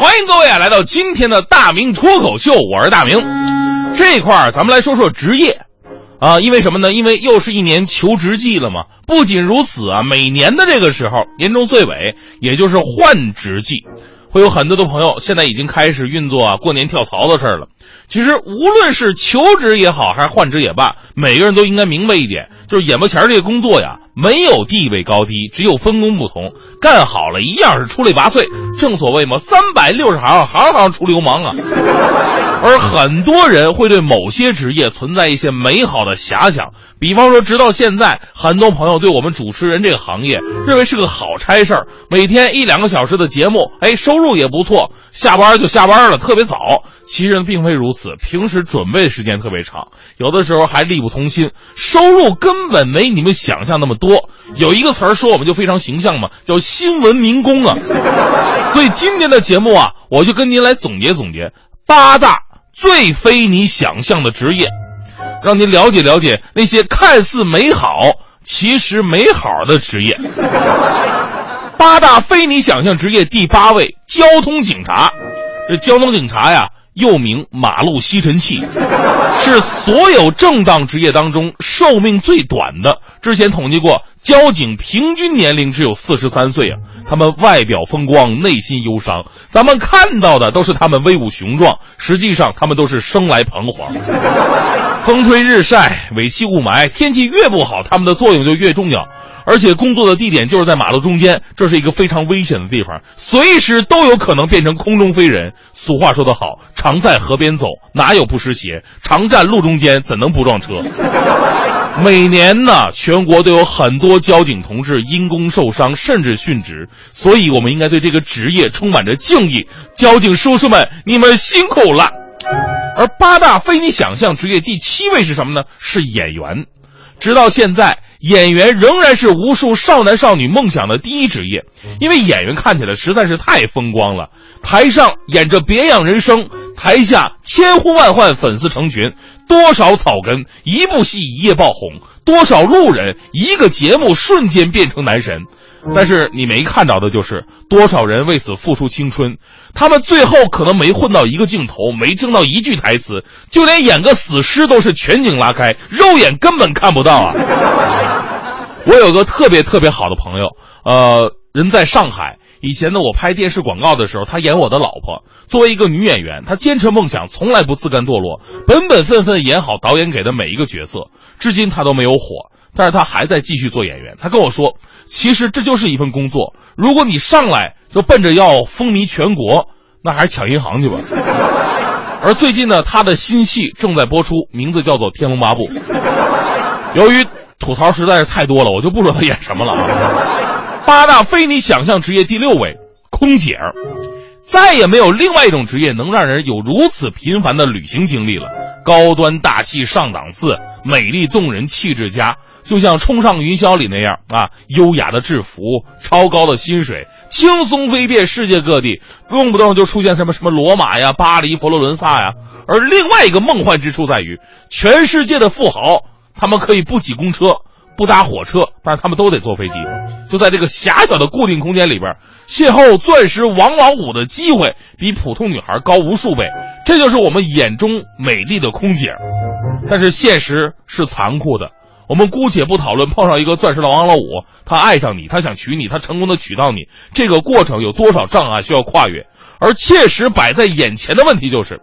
欢迎各位啊，来到今天的大明脱口秀，我是大明。这块儿咱们来说说职业啊，因为什么呢？因为又是一年求职季了嘛。不仅如此啊，每年的这个时候，年终岁尾，也就是换职季，会有很多的朋友现在已经开始运作啊过年跳槽的事儿了。其实无论是求职也好，还是换职也罢，每个人都应该明白一点，就是眼巴前这个工作呀，没有地位高低，只有分工不同。干好了一样是出类拔萃。正所谓嘛，三百六十行，行行出流氓啊。而很多人会对某些职业存在一些美好的遐想，比方说，直到现在，很多朋友对我们主持人这个行业认为是个好差事儿，每天一两个小时的节目，哎，收入也不错，下班就下班了，特别早。其实并非如此，平时准备时间特别长，有的时候还力不从心，收入根本没你们想象那么多。有一个词儿说我们就非常形象嘛，叫新闻民工啊。所以今天的节目啊，我就跟您来总结总结八大最非你想象的职业，让您了解了解那些看似美好其实没好的职业。八大非你想象职业第八位，交通警察。这交通警察呀。又名马路吸尘器，是所有正当职业当中寿命最短的。之前统计过，交警平均年龄只有四十三岁啊。他们外表风光，内心忧伤。咱们看到的都是他们威武雄壮，实际上他们都是生来彷徨。风吹日晒，尾气雾霾，天气越不好，他们的作用就越重要。而且工作的地点就是在马路中间，这是一个非常危险的地方，随时都有可能变成空中飞人。俗话说得好，常在河边走，哪有不湿鞋？常站路中间，怎能不撞车？每年呢，全国都有很多交警同志因公受伤，甚至殉职，所以我们应该对这个职业充满着敬意。交警叔叔们，你们辛苦了。而八大非你想象职业第七位是什么呢？是演员。直到现在，演员仍然是无数少男少女梦想的第一职业，因为演员看起来实在是太风光了。台上演着别样人生，台下千呼万唤，粉丝成群。多少草根一部戏一夜爆红，多少路人一个节目瞬间变成男神。但是你没看到的就是多少人为此付出青春，他们最后可能没混到一个镜头，没争到一句台词，就连演个死尸都是全景拉开，肉眼根本看不到啊！我有个特别特别好的朋友，呃，人在上海。以前呢，我拍电视广告的时候，他演我的老婆。作为一个女演员，她坚持梦想，从来不自甘堕落，本本分分演好导演给的每一个角色。至今她都没有火，但是他还在继续做演员。他跟我说，其实这就是一份工作。如果你上来就奔着要风靡全国，那还是抢银行去吧。而最近呢，他的新戏正在播出，名字叫做《天龙八部》。由于吐槽实在是太多了，我就不说他演什么了啊。八大非你想象职业第六位，空姐儿，再也没有另外一种职业能让人有如此频繁的旅行经历了。高端大气上档次，美丽动人，气质佳，就像冲上云霄里那样啊，优雅的制服，超高的薪水，轻松飞遍世界各地，动不动就出现什么什么罗马呀、巴黎、佛罗伦萨呀。而另外一个梦幻之处在于，全世界的富豪，他们可以不挤公车。不搭火车，但是他们都得坐飞机。就在这个狭小的固定空间里边，邂逅钻石王老五的机会比普通女孩高无数倍。这就是我们眼中美丽的空姐。但是现实是残酷的。我们姑且不讨论碰上一个钻石老王老五，他爱上你，他想娶你，他成功的娶到你，这个过程有多少障碍需要跨越？而切实摆在眼前的问题就是，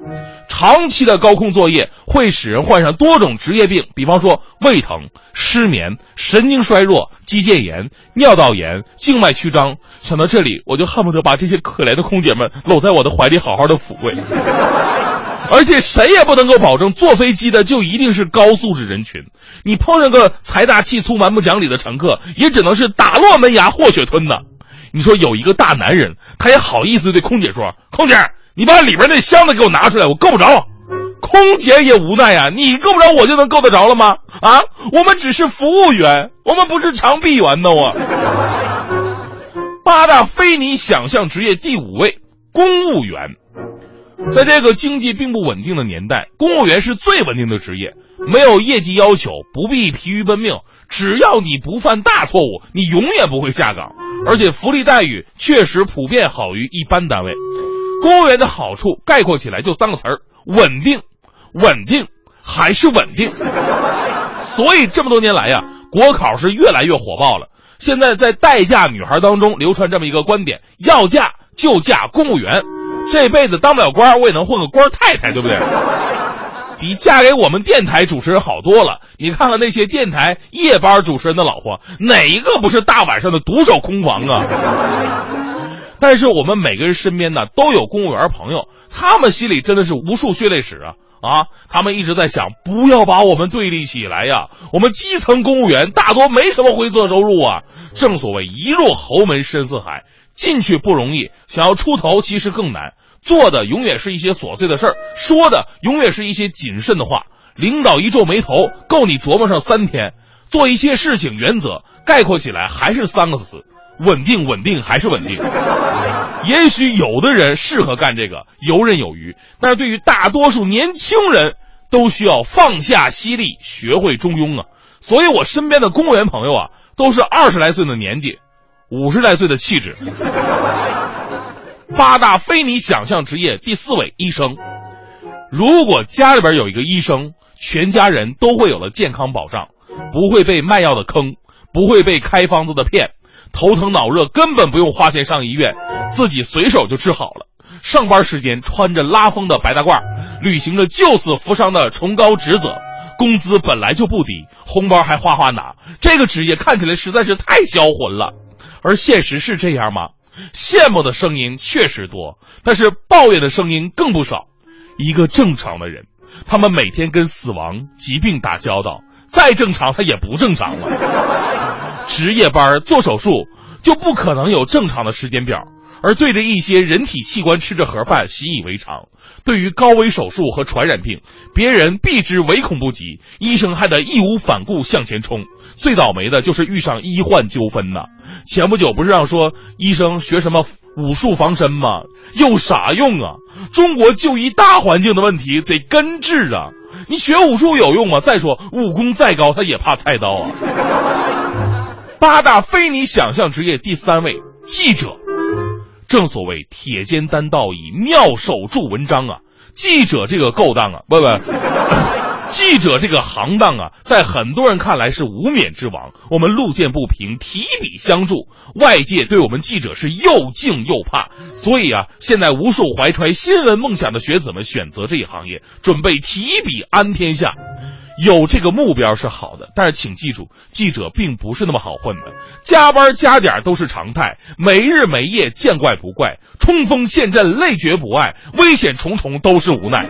长期的高空作业会使人患上多种职业病，比方说胃疼、失眠、神经衰弱、肌腱炎、尿道炎、静脉曲张。想到这里，我就恨不得把这些可怜的空姐们搂在我的怀里，好好的抚慰。而且谁也不能够保证坐飞机的就一定是高素质人群，你碰上个财大气粗、蛮不讲理的乘客，也只能是打落门牙、和血吞呐。你说有一个大男人，他也好意思对空姐说：“空姐，你把里边那箱子给我拿出来，我够不着。”空姐也无奈呀，你够不着我就能够得着了吗？啊，我们只是服务员，我们不是长臂猿呢。我八大非你想象职业第五位，公务员。在这个经济并不稳定的年代，公务员是最稳定的职业，没有业绩要求，不必疲于奔命，只要你不犯大错误，你永远不会下岗，而且福利待遇确实普遍好于一般单位。公务员的好处概括起来就三个词儿：稳定。稳定还是稳定，所以这么多年来呀，国考是越来越火爆了。现在在待嫁女孩当中流传这么一个观点：要嫁就嫁公务员，这辈子当不了官，我也能混个官太太，对不对？比嫁给我们电台主持人好多了。你看看那些电台夜班主持人的老婆，哪一个不是大晚上的独守空房啊？但是我们每个人身边呢，都有公务员朋友，他们心里真的是无数血泪史啊。啊，他们一直在想，不要把我们对立起来呀！我们基层公务员大多没什么灰色收入啊。正所谓一入侯门深似海，进去不容易，想要出头其实更难。做的永远是一些琐碎的事儿，说的永远是一些谨慎的话。领导一皱眉头，够你琢磨上三天。做一些事情，原则概括起来还是三个词：稳定，稳定还是稳定。也许有的人适合干这个游刃有余，但是对于大多数年轻人，都需要放下犀利，学会中庸啊。所以我身边的公务员朋友啊，都是二十来岁的年纪，五十来岁的气质。八大非你想象职业第四位，医生。如果家里边有一个医生，全家人都会有了健康保障，不会被卖药的坑，不会被开方子的骗。头疼脑热根本不用花钱上医院，自己随手就治好了。上班时间穿着拉风的白大褂，履行着救死扶伤的崇高职责，工资本来就不低，红包还哗哗拿。这个职业看起来实在是太销魂了，而现实是这样吗？羡慕的声音确实多，但是抱怨的声音更不少。一个正常的人，他们每天跟死亡、疾病打交道，再正常他也不正常了。值夜班做手术就不可能有正常的时间表，而对着一些人体器官吃着盒饭习以为常。对于高危手术和传染病，别人避之唯恐不及，医生还得义无反顾向前冲。最倒霉的就是遇上医患纠纷呐。前不久不是让说医生学什么武术防身吗？有啥用啊？中国就医大环境的问题得根治啊！你学武术有用吗？再说武功再高，他也怕菜刀啊。八大非你想象职业第三位记者，正所谓铁肩担道义，妙手著文章啊！记者这个勾当啊，不不，记者这个行当啊，在很多人看来是无冕之王。我们路见不平，提笔相助，外界对我们记者是又敬又怕。所以啊，现在无数怀揣新闻梦想的学子们选择这一行业，准备提笔安天下。有这个目标是好的，但是请记住，记者并不是那么好混的，加班加点都是常态，没日没夜见怪不怪，冲锋陷阵累觉不爱，危险重重都是无奈。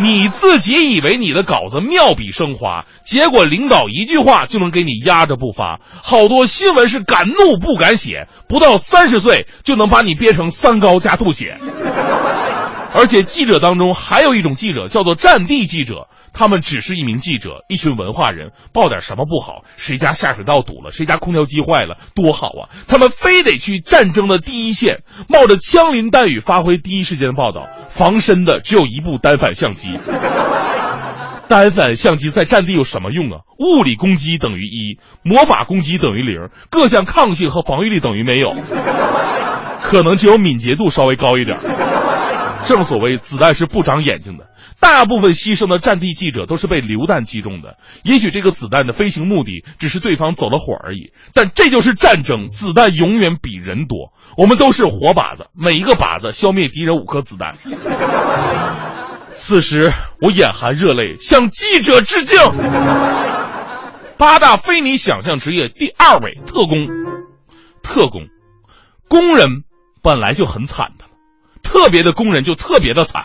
你自己以为你的稿子妙笔生花，结果领导一句话就能给你压着不发，好多新闻是敢怒不敢写，不到三十岁就能把你憋成三高加吐血。而且记者当中还有一种记者叫做战地记者。他们只是一名记者，一群文化人，报点什么不好？谁家下水道堵了？谁家空调机坏了？多好啊！他们非得去战争的第一线，冒着枪林弹雨，发挥第一时间的报道。防身的只有一部单反相机。单反相机在战地有什么用啊？物理攻击等于一，魔法攻击等于零，各项抗性和防御力等于没有，可能只有敏捷度稍微高一点。正所谓子弹是不长眼睛的。大部分牺牲的战地记者都是被榴弹击中的，也许这个子弹的飞行目的只是对方走了火而已，但这就是战争，子弹永远比人多。我们都是活靶子，每一个靶子消灭敌人五颗子弹。此时我眼含热泪，向记者致敬。八大非你想象职业第二位，特工。特工，工人本来就很惨，特别的工人就特别的惨。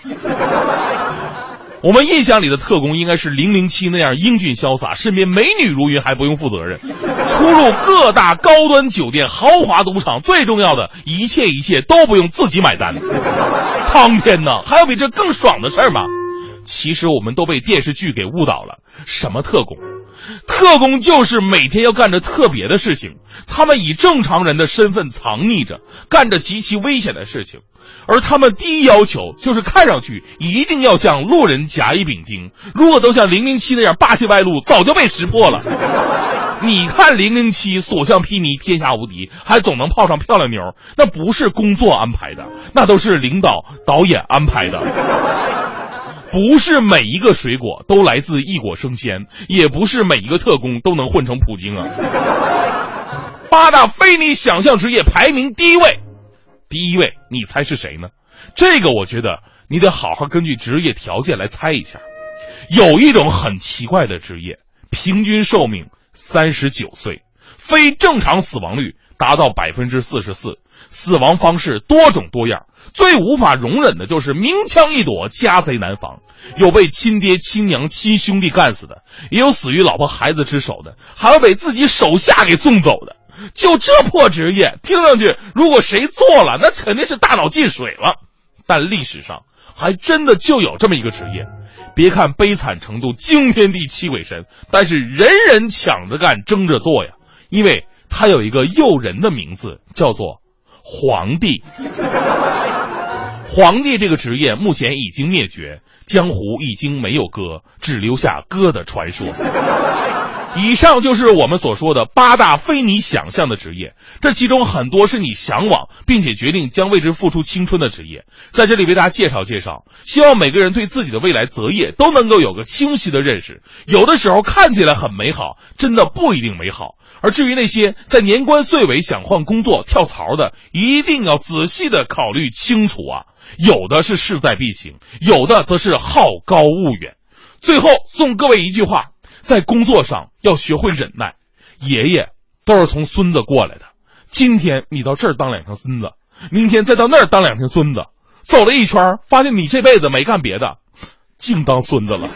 我们印象里的特工应该是零零七那样英俊潇洒，身边美女如云，还不用负责任，出入各大高端酒店、豪华赌场，最重要的一切一切都不用自己买单。苍天呐，还有比这更爽的事儿吗？其实我们都被电视剧给误导了。什么特工？特工就是每天要干着特别的事情，他们以正常人的身份藏匿着，干着极其危险的事情，而他们第一要求就是看上去一定要像路人甲乙丙丁。如果都像零零七那样霸气外露，早就被识破了。你看零零七所向披靡，天下无敌，还总能泡上漂亮妞，那不是工作安排的，那都是领导导演安排的。不是每一个水果都来自异果生鲜，也不是每一个特工都能混成普京啊。八大非你想象职业排名第一位，第一位，你猜是谁呢？这个我觉得你得好好根据职业条件来猜一下。有一种很奇怪的职业，平均寿命三十九岁，非正常死亡率达到百分之四十四，死亡方式多种多样。最无法容忍的就是明枪易躲，家贼难防。有被亲爹、亲娘、亲兄弟干死的，也有死于老婆孩子之手的，还有被自己手下给送走的。就这破职业，听上去如果谁做了，那肯定是大脑进水了。但历史上还真的就有这么一个职业。别看悲惨程度惊天地泣鬼神，但是人人抢着干，争着做呀。因为他有一个诱人的名字，叫做皇帝。皇帝这个职业目前已经灭绝，江湖已经没有歌，只留下歌的传说。以上就是我们所说的八大非你想象的职业，这其中很多是你向往并且决定将为之付出青春的职业。在这里为大家介绍介绍，希望每个人对自己的未来择业都能够有个清晰的认识。有的时候看起来很美好，真的不一定美好。而至于那些在年关岁尾想换工作跳槽的，一定要仔细的考虑清楚啊。有的是势在必行，有的则是好高骛远。最后送各位一句话：在工作上要学会忍耐。爷爷都是从孙子过来的，今天你到这儿当两天孙子，明天再到那儿当两天孙子，走了一圈，发现你这辈子没干别的，净当孙子了。